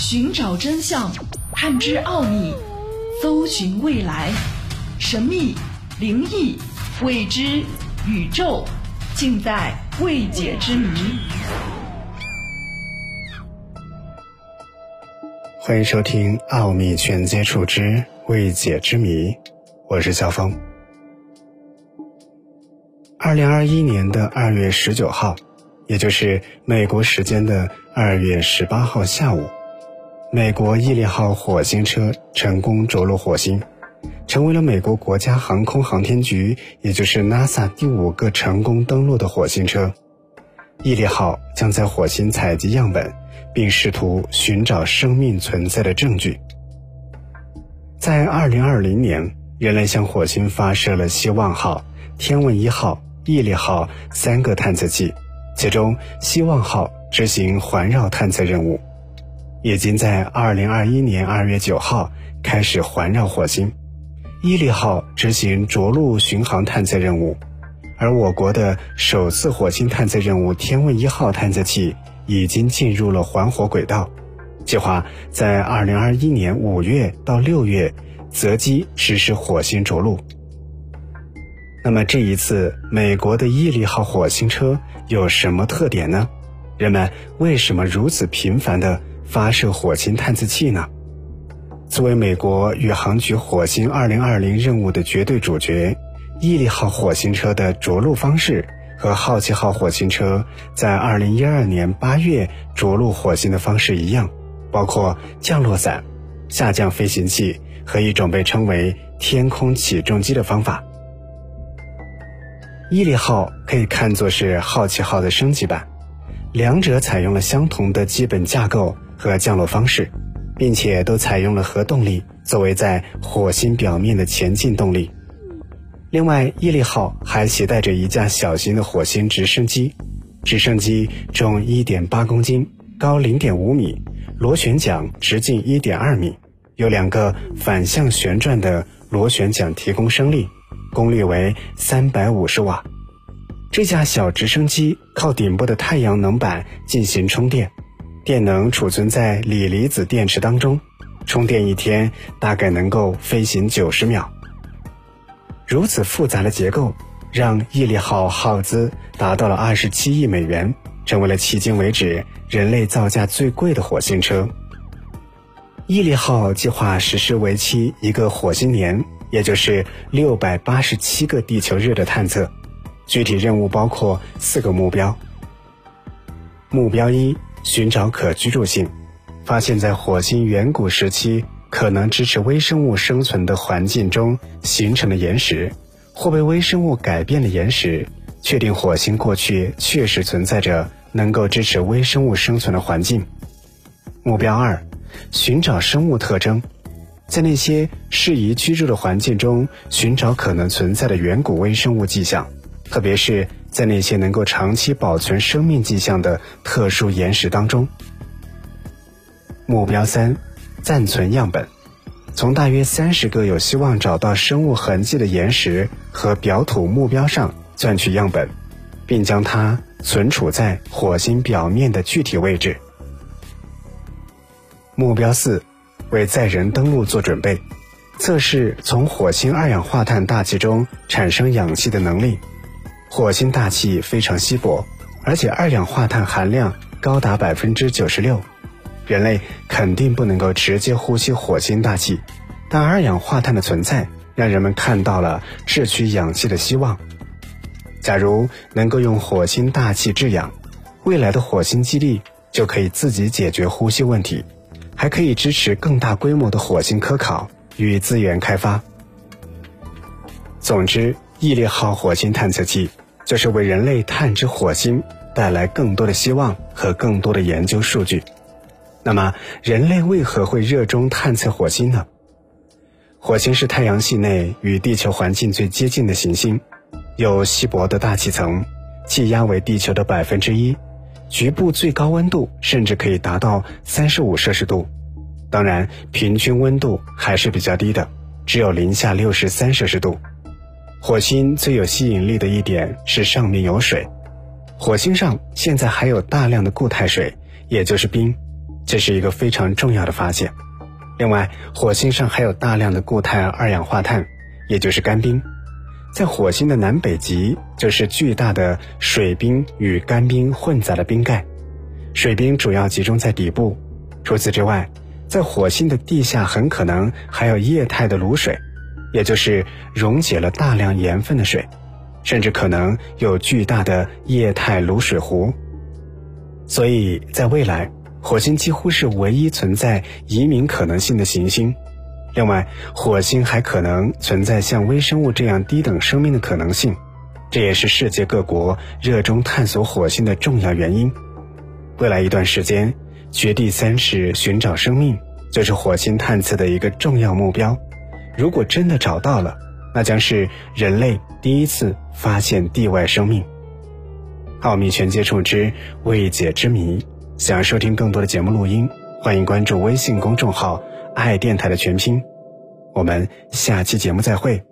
寻找真相，探知奥秘，搜寻未来，神秘、灵异、未知、宇宙，尽在未解之谜。欢迎收听《奥秘全接触之未解之谜》，我是肖峰。二零二一年的二月十九号，也就是美国时间的二月十八号下午，美国毅力号火星车成功着陆火星，成为了美国国家航空航天局，也就是 NASA 第五个成功登陆的火星车。毅力号将在火星采集样本，并试图寻找生命存在的证据。在二零二零年，人类向火星发射了希望号、天问一号。毅力号三个探测器，其中希望号执行环绕探测任务，已经在二零二一年二月九号开始环绕火星。毅力号执行着陆巡航探测任务，而我国的首次火星探测任务天问一号探测器已经进入了环火轨道，计划在二零二一年五月到六月择机实施火星着陆。那么这一次美国的毅力号火星车有什么特点呢？人们为什么如此频繁地发射火星探测器呢？作为美国宇航局火星2020任务的绝对主角，毅力号火星车的着陆方式和好奇号火星车在2012年8月着陆火星的方式一样，包括降落伞、下降飞行器和一种被称为天空起重机的方法。毅力号可以看作是好奇号的升级版，两者采用了相同的基本架构和降落方式，并且都采用了核动力作为在火星表面的前进动力。另外，毅力号还携带着一架小型的火星直升机，直升机重1.8公斤，高0.5米，螺旋桨直径1.2米，有两个反向旋转的螺旋桨提供升力。功率为三百五十瓦，这架小直升机靠顶部的太阳能板进行充电，电能储存在锂离子电池当中，充电一天大概能够飞行九十秒。如此复杂的结构，让毅力号耗资达到了二十七亿美元，成为了迄今为止人类造价最贵的火星车。毅力号计划实施为期一个火星年。也就是六百八十七个地球日的探测，具体任务包括四个目标。目标一：寻找可居住性，发现在火星远古时期可能支持微生物生存的环境中形成的岩石，或被微生物改变的岩石，确定火星过去确实存在着能够支持微生物生存的环境。目标二：寻找生物特征。在那些适宜居住的环境中寻找可能存在的远古微生物迹象，特别是在那些能够长期保存生命迹象的特殊岩石当中。目标三：暂存样本，从大约三十个有希望找到生物痕迹的岩石和表土目标上钻取样本，并将它存储在火星表面的具体位置。目标四。为载人登陆做准备，测试从火星二氧化碳大气中产生氧气的能力。火星大气非常稀薄，而且二氧化碳含量高达百分之九十六，人类肯定不能够直接呼吸火星大气。但二氧化碳的存在，让人们看到了制取氧气的希望。假如能够用火星大气制氧，未来的火星基地就可以自己解决呼吸问题。还可以支持更大规模的火星科考与资源开发。总之，毅力号火星探测器就是为人类探知火星带来更多的希望和更多的研究数据。那么，人类为何会热衷探测火星呢？火星是太阳系内与地球环境最接近的行星，有稀薄的大气层，气压为地球的百分之一。局部最高温度甚至可以达到三十五摄氏度，当然，平均温度还是比较低的，只有零下六十三摄氏度。火星最有吸引力的一点是上面有水，火星上现在还有大量的固态水，也就是冰，这是一个非常重要的发现。另外，火星上还有大量的固态二氧化碳，也就是干冰。在火星的南北极，就是巨大的水冰与干冰混杂的冰盖，水冰主要集中在底部。除此之外，在火星的地下很可能还有液态的卤水，也就是溶解了大量盐分的水，甚至可能有巨大的液态卤水湖。所以在未来，火星几乎是唯一存在移民可能性的行星。另外，火星还可能存在像微生物这样低等生命的可能性，这也是世界各国热衷探索火星的重要原因。未来一段时间，掘地三十寻找生命就是火星探测的一个重要目标。如果真的找到了，那将是人类第一次发现地外生命。奥秘全接触之未解之谜。想要收听更多的节目录音，欢迎关注微信公众号。爱电台的全拼，我们下期节目再会。